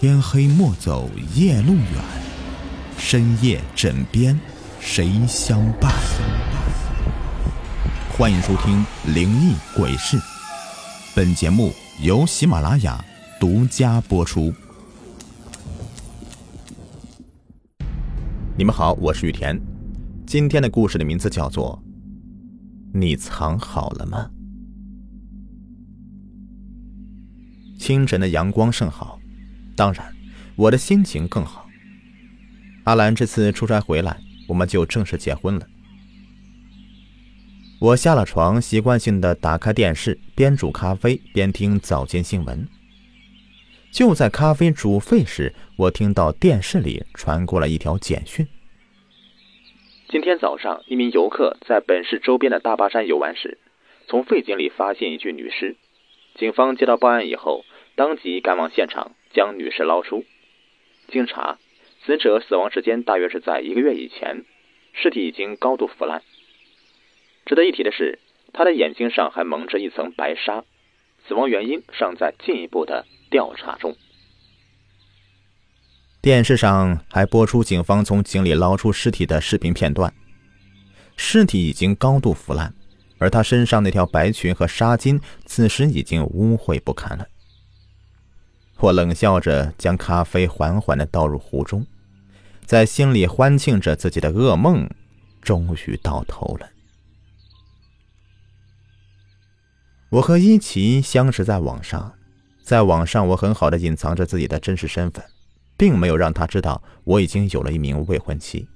天黑莫走夜路远，深夜枕边谁相伴？欢迎收听《灵异鬼事》，本节目由喜马拉雅独家播出。你们好，我是雨田。今天的故事的名字叫做《你藏好了吗》。清晨的阳光甚好，当然，我的心情更好。阿兰这次出差回来，我们就正式结婚了。我下了床，习惯性的打开电视，边煮咖啡边听早间新闻。就在咖啡煮沸时，我听到电视里传过来一条简讯：今天早上，一名游客在本市周边的大巴山游玩时，从废井里发现一具女尸。警方接到报案以后，当即赶往现场，将女尸捞出。经查，死者死亡时间大约是在一个月以前，尸体已经高度腐烂。值得一提的是，她的眼睛上还蒙着一层白纱，死亡原因尚在进一步的调查中。电视上还播出警方从井里捞出尸体的视频片段，尸体已经高度腐烂。而他身上那条白裙和纱巾，此时已经污秽不堪了。我冷笑着将咖啡缓缓的倒入壶中，在心里欢庆着自己的噩梦终于到头了。我和伊奇相识在网上，在网上我很好的隐藏着自己的真实身份，并没有让他知道我已经有了一名未婚妻。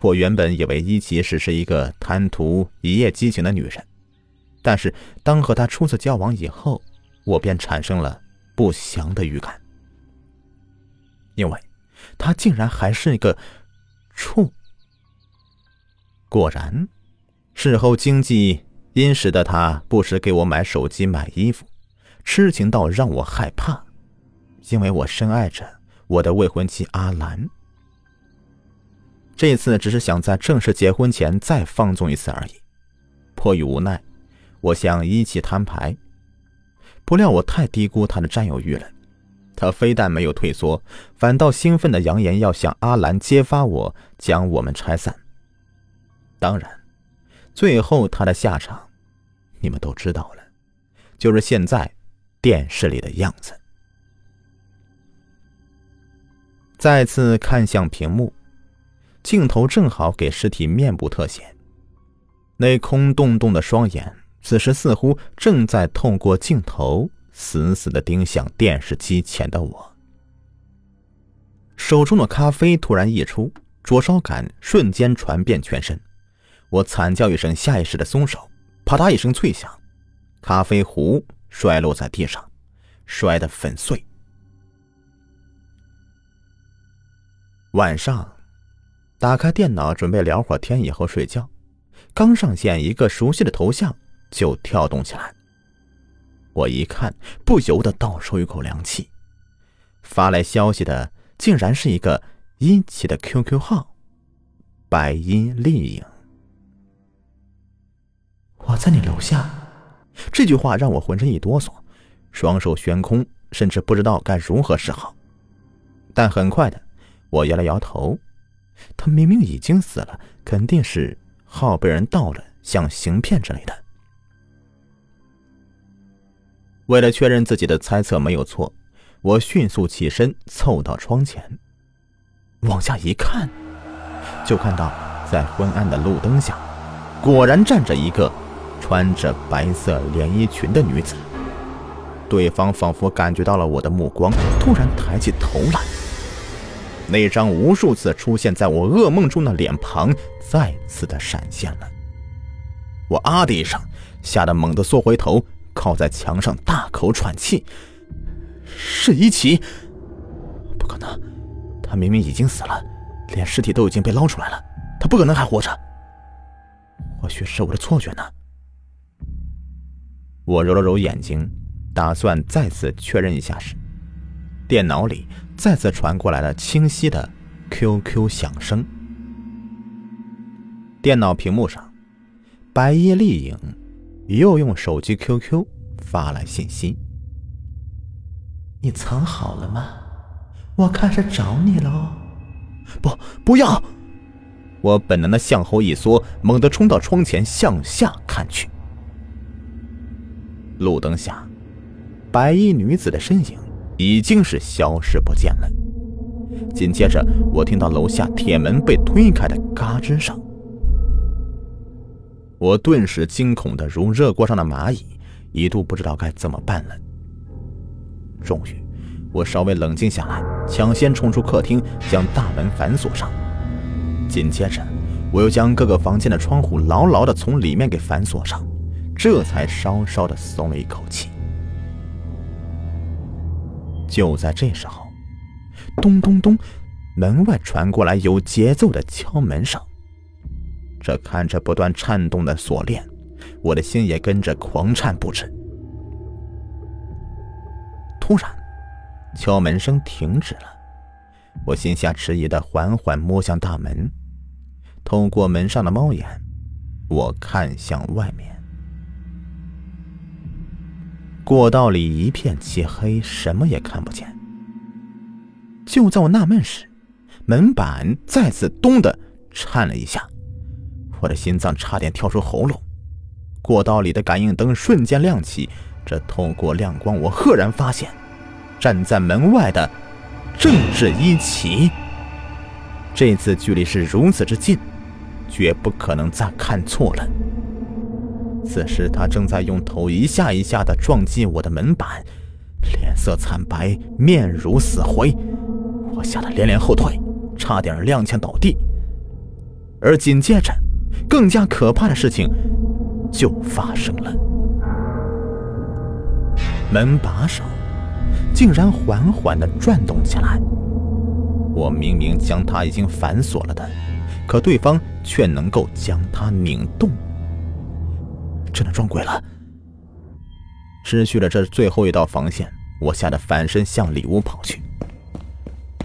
我原本以为伊奇只是一个贪图一夜激情的女人，但是当和她初次交往以后，我便产生了不祥的预感，因为她竟然还是一个处。果然，事后经济殷实的她不时给我买手机、买衣服，痴情到让我害怕，因为我深爱着我的未婚妻阿兰。这次只是想在正式结婚前再放纵一次而已。迫于无奈，我向一奇摊牌。不料我太低估他的占有欲了，他非但没有退缩，反倒兴奋的扬言要向阿兰揭发我，将我们拆散。当然，最后他的下场，你们都知道了，就是现在电视里的样子。再次看向屏幕。镜头正好给尸体面部特写，那空洞洞的双眼，此时似乎正在透过镜头死死的盯向电视机前的我。手中的咖啡突然溢出，灼烧感瞬间传遍全身，我惨叫一声，下意识的松手，啪嗒一声脆响，咖啡壶摔落在地上，摔得粉碎。晚上。打开电脑准备聊会儿天以后睡觉，刚上线一个熟悉的头像就跳动起来。我一看，不由得倒抽一口凉气。发来消息的竟然是一个一起的 QQ 号，白衣丽影。我在你楼下，这句话让我浑身一哆嗦，双手悬空，甚至不知道该如何是好。但很快的，我摇了摇头。他明明已经死了，肯定是号被人盗了，像行骗之类的。为了确认自己的猜测没有错，我迅速起身，凑到窗前，往下一看，就看到在昏暗的路灯下，果然站着一个穿着白色连衣裙的女子。对方仿佛感觉到了我的目光，突然抬起头来。那张无数次出现在我噩梦中的脸庞再次的闪现了，我啊的一声，吓得猛地缩回头，靠在墙上大口喘气。是伊奇？不可能，他明明已经死了，连尸体都已经被捞出来了，他不可能还活着。或许是我的错觉呢。我揉了揉眼睛，打算再次确认一下时。电脑里再次传过来了清晰的 QQ 响声。电脑屏幕上，白衣丽影又用手机 QQ 发来信息：“你藏好了吗？”我开始找你喽！不，不要！我本能的向后一缩，猛地冲到窗前，向下看去。路灯下，白衣女子的身影已经是消失不见了。紧接着，我听到楼下铁门被推开的嘎吱声，我顿时惊恐的如热锅上的蚂蚁，一度不知道该怎么办了。终于，我稍微冷静下来，抢先冲出客厅，将大门反锁上。紧接着，我又将各个房间的窗户牢牢的从里面给反锁上，这才稍稍的松了一口气。就在这时候。咚咚咚，门外传过来有节奏的敲门声。这看着不断颤动的锁链，我的心也跟着狂颤不止。突然，敲门声停止了，我心下迟疑的缓缓摸向大门，透过门上的猫眼，我看向外面。过道里一片漆黑，什么也看不见。就在我纳闷时，门板再次“咚”的颤了一下，我的心脏差点跳出喉咙。过道里的感应灯瞬间亮起，这透过亮光，我赫然发现，站在门外的正是伊奇。这次距离是如此之近，绝不可能再看错了。此时他正在用头一下一下的撞击我的门板，脸色惨白，面如死灰。我吓得连连后退，差点踉跄倒地。而紧接着，更加可怕的事情就发生了：门把手竟然缓缓地转动起来。我明明将它已经反锁了的，可对方却能够将它拧动。真的撞鬼了！失去了这最后一道防线，我吓得反身向里屋跑去。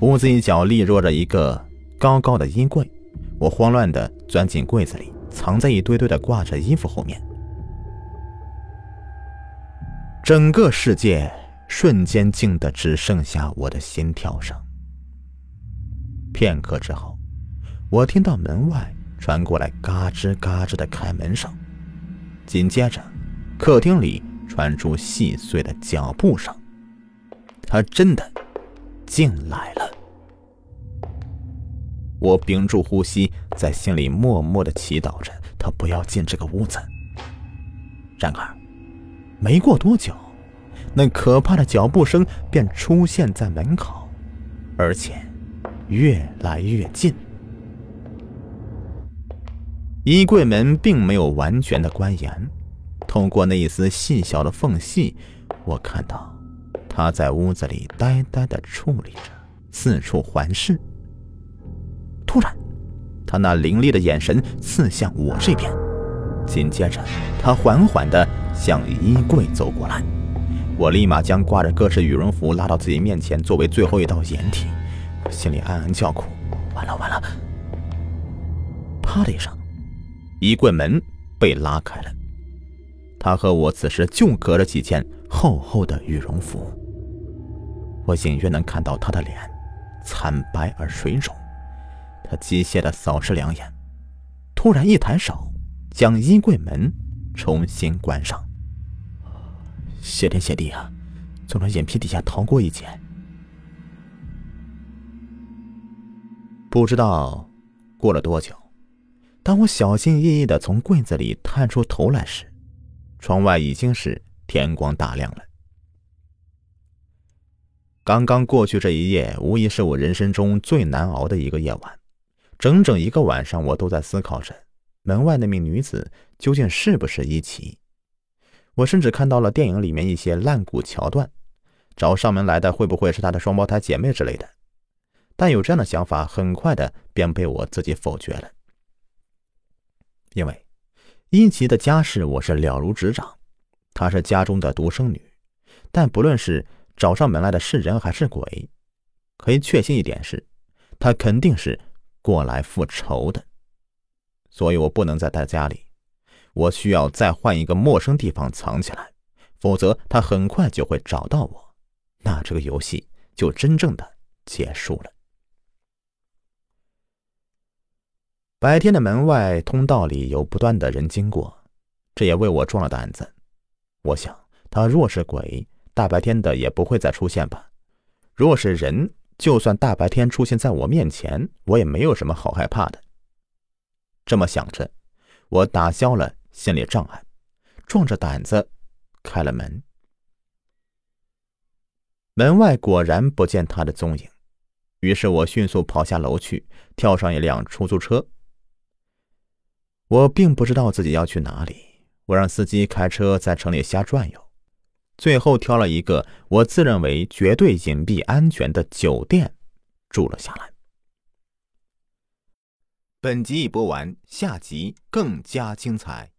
屋子一角立着一个高高的衣柜，我慌乱地钻进柜子里，藏在一堆堆的挂着衣服后面。整个世界瞬间静得只剩下我的心跳声。片刻之后，我听到门外传过来嘎吱嘎吱的开门声，紧接着，客厅里传出细碎的脚步声。他真的。进来了，我屏住呼吸，在心里默默的祈祷着他不要进这个屋子。然而，没过多久，那可怕的脚步声便出现在门口，而且越来越近。衣柜门并没有完全的关严，透过那一丝细小的缝隙，我看到。他在屋子里呆呆的矗立着，四处环视。突然，他那凌厉的眼神刺向我这边，紧接着，他缓缓的向衣柜走过来。我立马将挂着各式羽绒服拉到自己面前，作为最后一道掩体。心里暗暗叫苦：完了完了！啪的一声，衣柜门被拉开了。他和我此时就隔着几件厚厚的羽绒服。我隐约能看到他的脸，惨白而水肿。他机械的扫视两眼，突然一抬手，将衣柜门重新关上。谢天谢地啊，从他眼皮底下逃过一劫。不知道过了多久，当我小心翼翼的从柜子里探出头来时，窗外已经是天光大亮了。刚刚过去这一夜，无疑是我人生中最难熬的一个夜晚。整整一个晚上，我都在思考着门外那名女子究竟是不是伊奇。我甚至看到了电影里面一些烂骨桥段，找上门来的会不会是她的双胞胎姐妹之类的？但有这样的想法，很快的便被我自己否决了。因为伊奇的家世我是了如指掌，她是家中的独生女，但不论是。找上门来的是人还是鬼？可以确信一点是，她肯定是过来复仇的。所以我不能再待家里，我需要再换一个陌生地方藏起来，否则他很快就会找到我，那这个游戏就真正的结束了。白天的门外通道里有不断的人经过，这也为我壮了胆子。我想，他若是鬼，大白天的也不会再出现吧；若是人，就算大白天出现在我面前，我也没有什么好害怕的。这么想着，我打消了心理障碍，壮着胆子开了门。门外果然不见他的踪影，于是我迅速跑下楼去，跳上一辆出租车。我并不知道自己要去哪里，我让司机开车在城里瞎转悠，最后挑了一个我自认为绝对隐蔽安全的酒店住了下来。本集已播完，下集更加精彩。